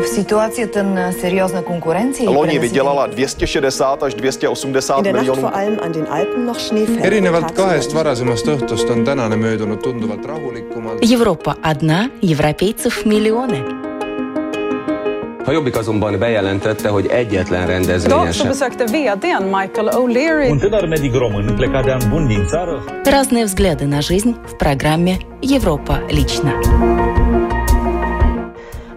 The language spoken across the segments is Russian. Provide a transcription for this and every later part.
В ситуацията на сериозна конкуренция... Loni vydělala 260 až 280 miljonů. erinevalt kahest varasemast õhtust on tänane möödunud tunduvalt rahulikumalt. Европа одна, европейцев миллионы. A Jobbik azonban bejelentette, hogy egyetlen rendezvényen Idag så sem. besökte vdn Michael O'Leary Un tânăr medic român plecat de an bun din țară Разные взгляды на жизнь в программе «Европа лично».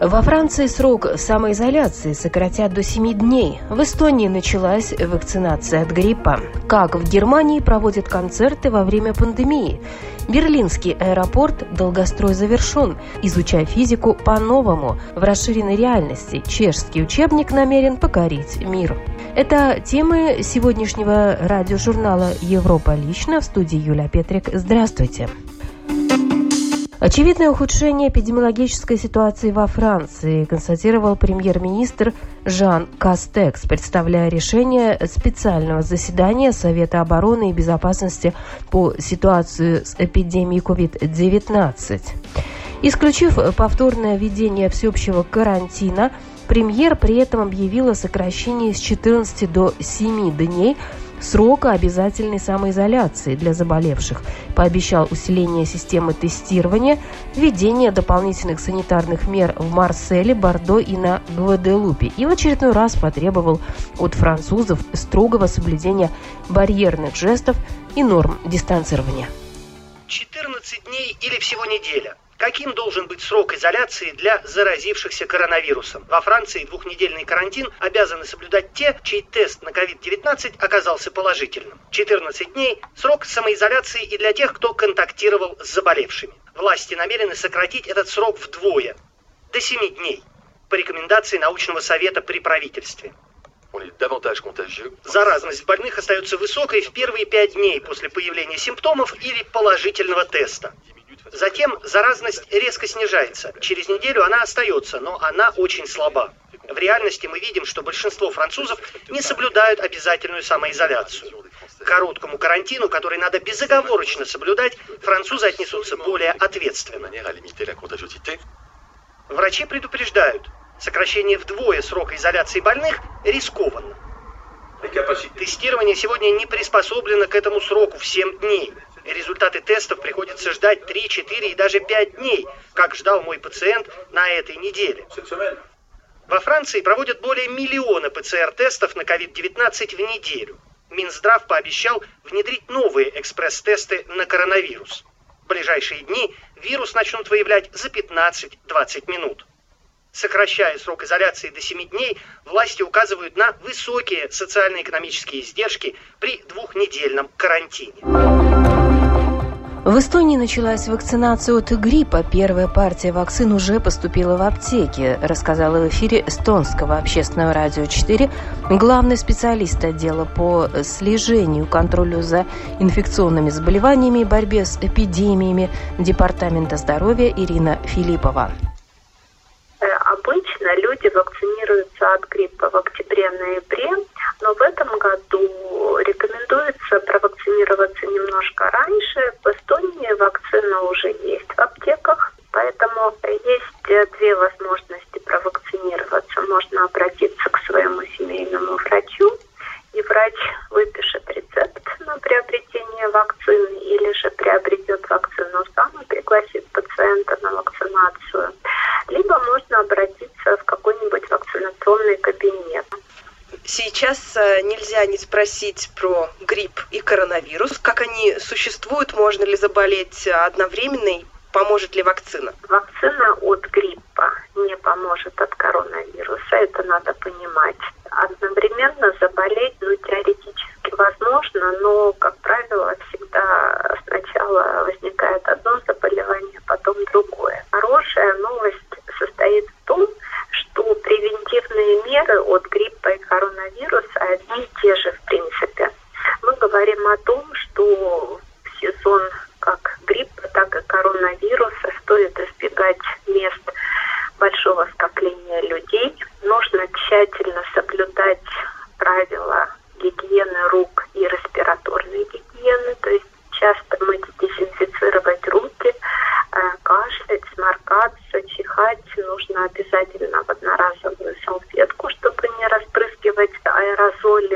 Во Франции срок самоизоляции сократят до 7 дней. В Эстонии началась вакцинация от гриппа. Как в Германии проводят концерты во время пандемии. Берлинский аэропорт долгострой завершен. Изучай физику по-новому. В расширенной реальности чешский учебник намерен покорить мир. Это темы сегодняшнего радиожурнала «Европа лично» в студии Юлия Петрик. Здравствуйте. Очевидное ухудшение эпидемиологической ситуации во Франции констатировал премьер-министр Жан Кастекс, представляя решение специального заседания Совета обороны и безопасности по ситуации с эпидемией COVID-19. Исключив повторное введение всеобщего карантина, премьер при этом объявил о сокращении с 14 до 7 дней срока обязательной самоизоляции для заболевших, пообещал усиление системы тестирования, введение дополнительных санитарных мер в Марселе, Бордо и на Гваделупе и в очередной раз потребовал от французов строгого соблюдения барьерных жестов и норм дистанцирования. 14 дней или всего неделя. Каким должен быть срок изоляции для заразившихся коронавирусом? Во Франции двухнедельный карантин обязаны соблюдать те, чей тест на COVID-19 оказался положительным. 14 дней – срок самоизоляции и для тех, кто контактировал с заболевшими. Власти намерены сократить этот срок вдвое – до 7 дней по рекомендации научного совета при правительстве. Заразность больных остается высокой в первые пять дней после появления симптомов или положительного теста. Затем заразность резко снижается. Через неделю она остается, но она очень слаба. В реальности мы видим, что большинство французов не соблюдают обязательную самоизоляцию. К короткому карантину, который надо безоговорочно соблюдать, французы отнесутся более ответственно. Врачи предупреждают, сокращение вдвое срока изоляции больных рискованно. Тестирование сегодня не приспособлено к этому сроку в 7 дней. Результаты тестов приходится ждать 3, 4 и даже 5 дней, как ждал мой пациент на этой неделе. Во Франции проводят более миллиона ПЦР-тестов на COVID-19 в неделю. Минздрав пообещал внедрить новые экспресс-тесты на коронавирус. В ближайшие дни вирус начнут выявлять за 15-20 минут. Сокращая срок изоляции до 7 дней, власти указывают на высокие социально-экономические издержки при двухнедельном карантине. В Эстонии началась вакцинация от гриппа. Первая партия вакцин уже поступила в аптеки, рассказала в эфире эстонского общественного радио 4 главный специалист отдела по слежению, контролю за инфекционными заболеваниями и борьбе с эпидемиями Департамента здоровья Ирина Филиппова. Люди вакцинируются от гриппа в октябре-ноябре, но в этом году рекомендуется провакцинироваться немножко раньше. В Эстонии вакцина уже есть в аптеках, поэтому есть две возможности провакцинироваться. Можно обратиться к своему семейному врачу, и врач выпишет рецепт на приобретение вакцины или же приобретет вакцину сам и пригласит пациента на вакцинацию. Либо можно обратиться в какой-нибудь вакцинационный кабинет. Э, нельзя не спросить про грипп и коронавирус. Как они существуют, можно ли заболеть одновременно и поможет ли вакцина? Вакцина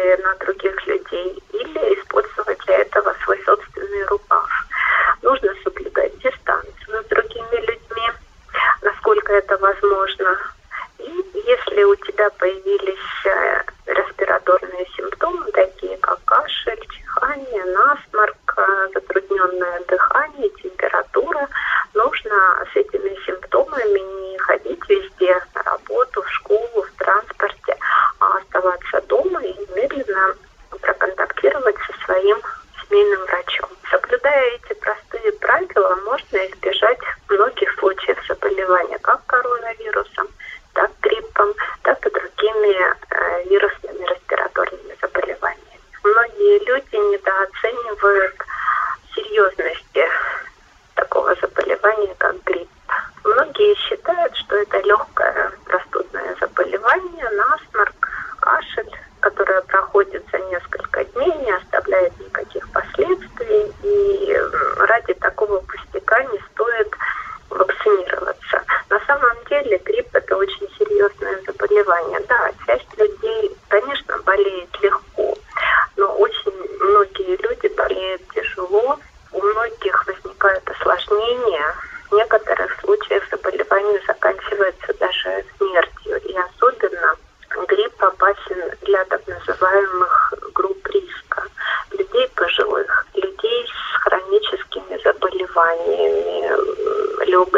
gobierno um,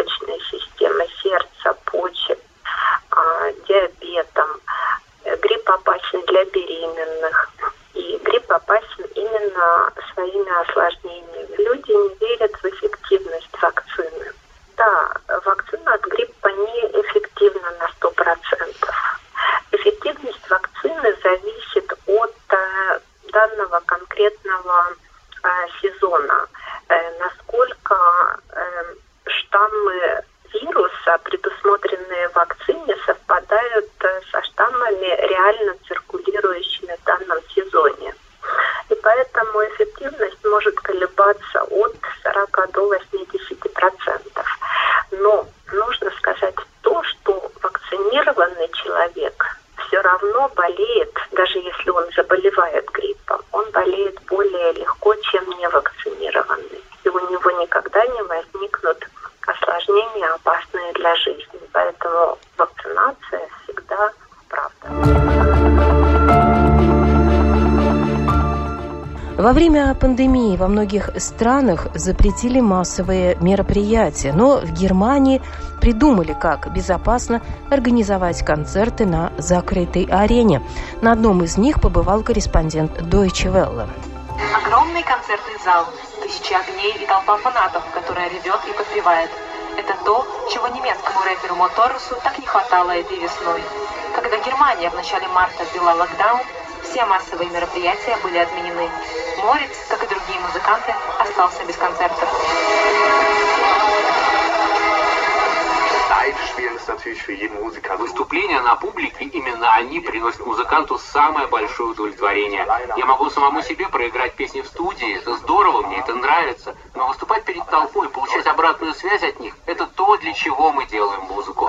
легочной системы, сердца, почек, а, диабетом. Грипп опасен для беременных. И грипп опасен именно своими осложнениями. Люди не верят в эффективность вакцины. Да, вакцина от гриппа не эффективна на 100%. Эффективность вакцины зависит от э, данного конкретного э, сезона, э, насколько э, штаммы вируса, предусмотренные в вакцине, совпадают э, со штаммами, реально циркулирующими Во время пандемии во многих странах запретили массовые мероприятия, но в Германии придумали, как безопасно организовать концерты на закрытой арене. На одном из них побывал корреспондент Deutsche Welle. Огромный концертный зал, тысячи огней и толпа фанатов, которая ревет и подпевает. Это то, чего немецкому рэперу Моторусу так не хватало этой весной. Когда Германия в начале марта ввела локдаун, все массовые мероприятия были отменены. Морец, как и другие музыканты, остался без концертов. Выступления на публике, именно они приносят музыканту самое большое удовлетворение. Я могу самому себе проиграть песни в студии, это здорово, мне это нравится. Но выступать перед толпой, получать обратную связь от них, это то, для чего мы делаем музыку.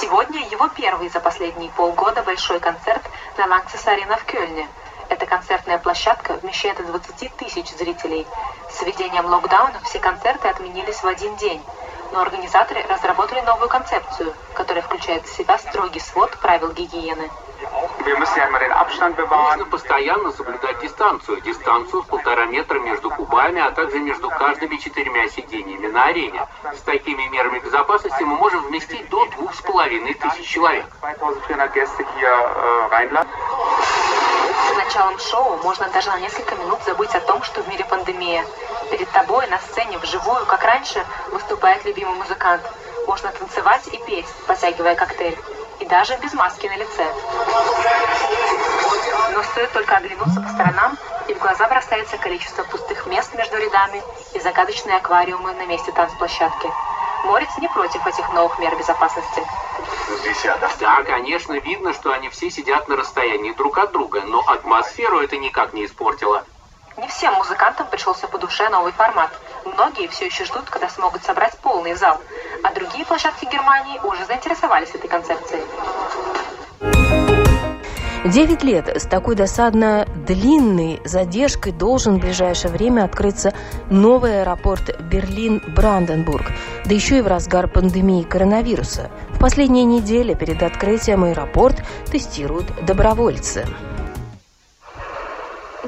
Сегодня его первый за последние полгода большой концерт на Ланксис Арена в Кёльне. Эта концертная площадка вмещает 20 тысяч зрителей. С введением локдауна все концерты отменились в один день. Но организаторы разработали новую концепцию, которая включает в себя строгий свод правил гигиены. Нужно постоянно соблюдать дистанцию. Дистанцию в полтора метра между кубами, а также между каждыми четырьмя сиденьями на арене. С такими мерами безопасности мы можем вместить до двух с половиной тысяч человек. С началом шоу можно даже на несколько минут забыть о том, что в мире пандемия. Перед тобой на сцене вживую, как раньше, выступает любимый музыкант. Можно танцевать и петь, потягивая коктейль. И даже без маски на лице. Но стоит только оглянуться по сторонам, и в глаза бросается количество пустых мест между рядами и загадочные аквариумы на месте танцплощадки. Морец не против этих новых мер безопасности. Да, конечно, видно, что они все сидят на расстоянии друг от друга, но атмосферу это никак не испортило. Не всем музыкантам пришелся по душе новый формат. Многие все еще ждут, когда смогут собрать полный зал, а другие площадки Германии уже заинтересовались этой концепцией. Девять лет с такой досадно длинной задержкой должен в ближайшее время открыться новый аэропорт Берлин-Бранденбург, да еще и в разгар пандемии коронавируса. В последние недели перед открытием аэропорт тестируют добровольцы.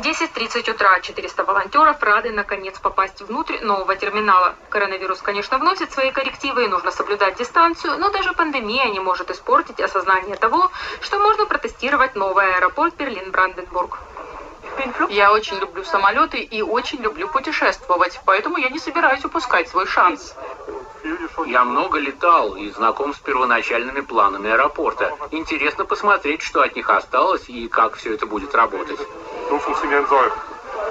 10.30 утра 400 волонтеров рады наконец попасть внутрь нового терминала. Коронавирус, конечно, вносит свои коррективы и нужно соблюдать дистанцию, но даже пандемия не может испортить осознание того, что можно протестировать новый аэропорт Берлин-Бранденбург. Я очень люблю самолеты и очень люблю путешествовать, поэтому я не собираюсь упускать свой шанс. Я много летал и знаком с первоначальными планами аэропорта. Интересно посмотреть, что от них осталось и как все это будет работать.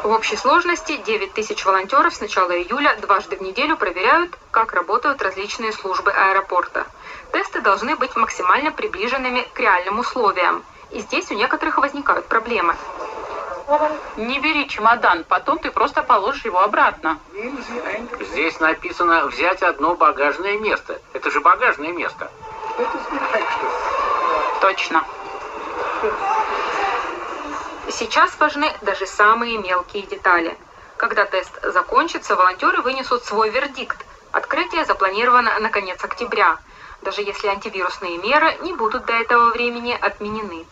В общей сложности 9 тысяч волонтеров с начала июля дважды в неделю проверяют, как работают различные службы аэропорта. Тесты должны быть максимально приближенными к реальным условиям. И здесь у некоторых возникают проблемы. Не бери чемодан, потом ты просто положишь его обратно. Здесь написано «взять одно багажное место». Это же багажное место. Точно. Сейчас важны даже самые мелкие детали. Когда тест закончится, волонтеры вынесут свой вердикт. Открытие запланировано на конец октября, даже если антивирусные меры не будут до этого времени отменены.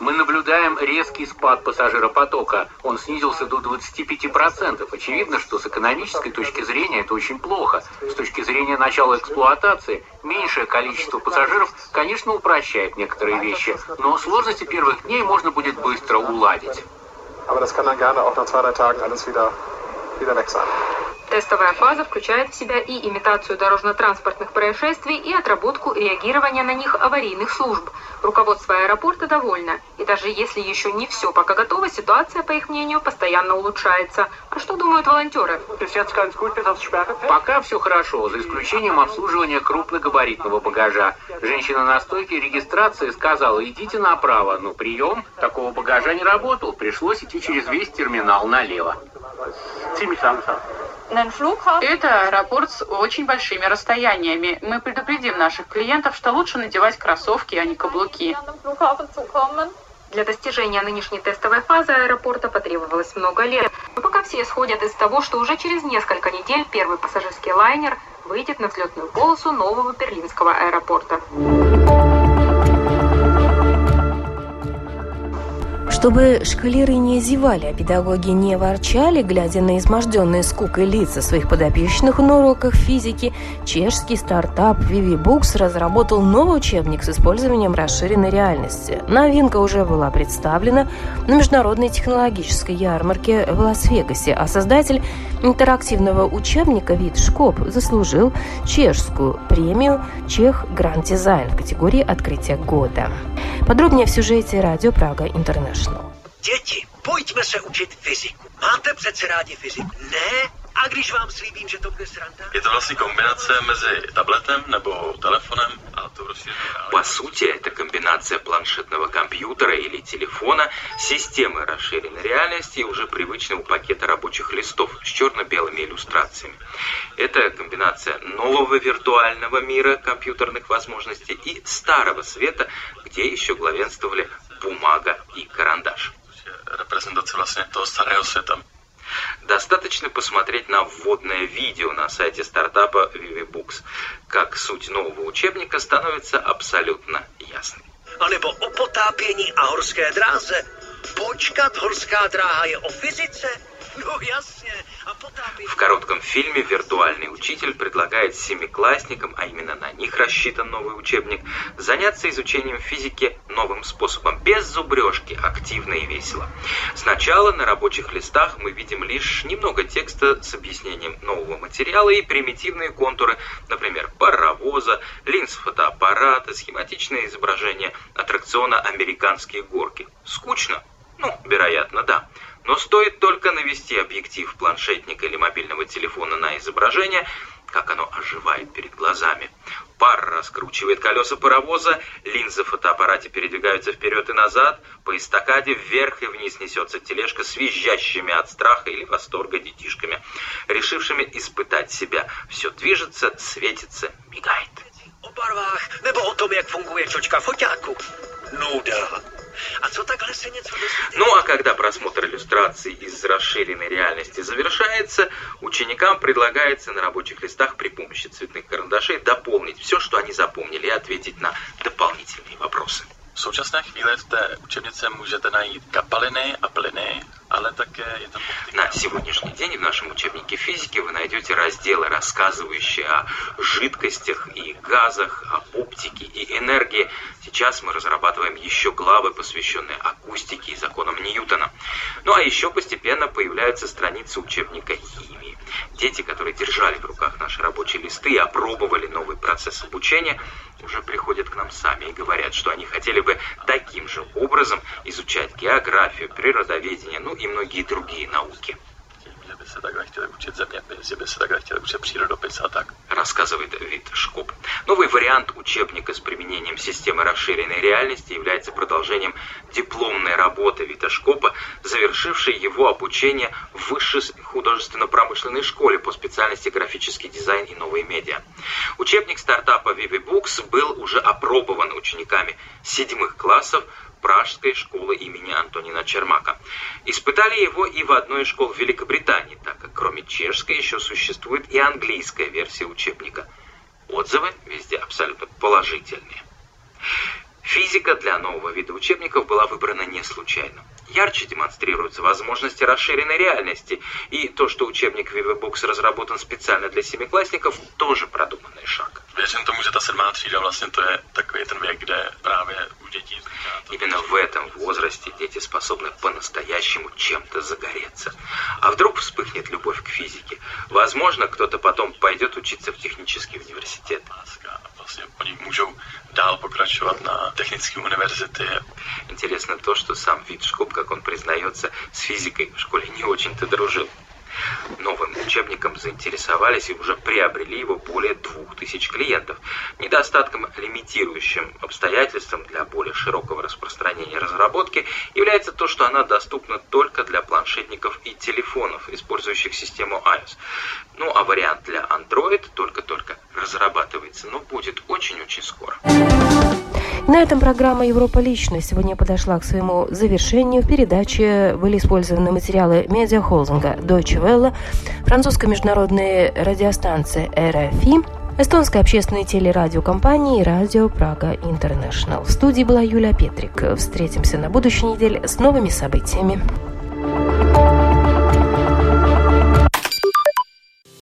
Мы наблюдаем резкий спад пассажиропотока. Он снизился до 25%. Очевидно, что с экономической точки зрения это очень плохо. С точки зрения начала эксплуатации, меньшее количество пассажиров, конечно, упрощает некоторые вещи, но сложности первых дней можно будет быстро уладить. Тестовая фаза включает в себя и имитацию дорожно-транспортных происшествий, и отработку реагирования на них аварийных служб. Руководство аэропорта довольно. И даже если еще не все пока готово, ситуация, по их мнению, постоянно улучшается. А что думают волонтеры? Пока все хорошо, за исключением обслуживания крупногабаритного багажа. Женщина на стойке регистрации сказала, идите направо, но прием такого багажа не работал. Пришлось идти через весь терминал налево. Это аэропорт с очень большими расстояниями. Мы предупредим наших клиентов, что лучше надевать кроссовки, а не каблуки. Для достижения нынешней тестовой фазы аэропорта потребовалось много лет. Но пока все исходят из того, что уже через несколько недель первый пассажирский лайнер выйдет на взлетную полосу нового берлинского аэропорта. Чтобы шкалеры не зевали, а педагоги не ворчали, глядя на изможденные скукой лица своих подопечных на уроках физики, чешский стартап ViviBooks разработал новый учебник с использованием расширенной реальности. Новинка уже была представлена на международной технологической ярмарке в Лас-Вегасе, а создатель интерактивного учебника Вид Шкоп заслужил чешскую премию Чех Гранд Дизайн в категории «Открытие года». Подробнее в сюжете Радио Прага Интернешнл. Děti, pojďme se učit fyziku. Máte přece rádi fyziku, ne? A když vám slíbím, že to bude sranda? Je to vlastně kombinace mezi tabletem nebo telefonem a tou rozšířenou По сути, это комбинация планшетного компьютера или телефона, системы расширенной реальности и уже привычного пакета рабочих листов с черно-белыми иллюстрациями. Это комбинация нового виртуального мира компьютерных возможностей и старого света, где еще главенствовали бумага и карандаш. Reprezentace vlastně toho starého světa. Достаточно посмотреть на вводное видео на сайте стартапа ViviBooks. Как суть нового учебника становится абсолютно ясной. Nebo o potápění a horské dráze. Počkat, horská dráha je o? A potápění... В коротком фильме виртуальный учитель предлагает семиклассникам, а именно на них рассчитан новый учебник, заняться изучением физики новым способом, без зубрежки, активно и весело. Сначала на рабочих листах мы видим лишь немного текста с объяснением нового материала и примитивные контуры, например, паровоза, линз фотоаппарата, схематичное изображение аттракциона «Американские горки». Скучно? Ну, вероятно, да. Но стоит только навести объектив планшетника или мобильного телефона на изображение, как оно оживает перед глазами. Пар раскручивает колеса паровоза, линзы в фотоаппарате передвигаются вперед и назад, по эстакаде вверх и вниз несется тележка с визжащими от страха или восторга детишками, решившими испытать себя. Все движется, светится, мигает. O barvách, nebo o tom, jak funguje čočka foťáku. Nuda. A dozvíte? Ну а когда просмотр иллюстраций из расширенной реальности завершается, ученикам предлагается на рабочих листах при помощи цветных карандашей дополнить все, что они запомнили, и ответить на дополнительные вопросы. V současné chvíli v té učebnice můžete najít kapaliny a plyny, ale také je tam... На сегодняшний день в нашем учебнике физики вы найдете разделы, рассказывающие о жидкостях и газах, об оптике и энергии. Сейчас мы разрабатываем еще главы, посвященные акустике и законам Ньютона. Ну а еще постепенно появляются страницы учебника химии. Дети, которые держали в руках наши рабочие листы и опробовали новый процесс обучения, уже приходят к нам сами и говорят, что они хотели бы таким же образом изучать географию, природоведение, ну и многие другие науки. Že by se takhle chtěli učit přírodopis a tak. рассказывает Вит Шкоп. Новый вариант учебника с применением системы расширенной реальности является продолжением дипломной работы Вита Шкопа, завершившей его обучение в высшей художественно-промышленной школе по специальности графический дизайн и новые медиа. Учебник стартапа Vivi Books был уже опробован учениками седьмых классов Пражской школы имени Антонина Чермака. Испытали его и в одной из школ Великобритании, так как кроме чешской еще существует и английская версия учебника. Отзывы везде абсолютно положительные. Физика для нового вида учебников была выбрана не случайно. Ярче демонстрируются возможности расширенной реальности, и то, что учебник ViviBooks разработан специально для семиклассников, тоже продуманный шаг. Věřím tomu, že ta sedmá třída vlastně to je takový ten věk, kde právě u dětí. Именно в этом возрасте дети способны по-настоящему чем-то загореться. А вдруг вспыхнет любовь к физике? Возможно, кто-то потом пойдет учиться в технический университет. láska vlastně oni můžou dál pokračovat na technické univerzity. Интересно то, что сам Вит Шкоп, как он признается, с физикой в школе не очень-то дружил. Новым учебником заинтересовались и уже приобрели его более двух тысяч клиентов. Недостатком, лимитирующим обстоятельством для более широкого распространения разработки является то, что она доступна только для планшетников и телефонов, использующих систему iOS. Ну а вариант для Android только-только разрабатывается, но будет очень-очень скоро. На этом программа «Европа лично» сегодня подошла к своему завершению. В передаче были использованы материалы медиахолдинга Deutsche Welle, французской международной радиостанции RFI, эстонской общественной телерадиокомпании «Радио Прага Интернешнл». В студии была Юлия Петрик. Встретимся на будущей неделе с новыми событиями.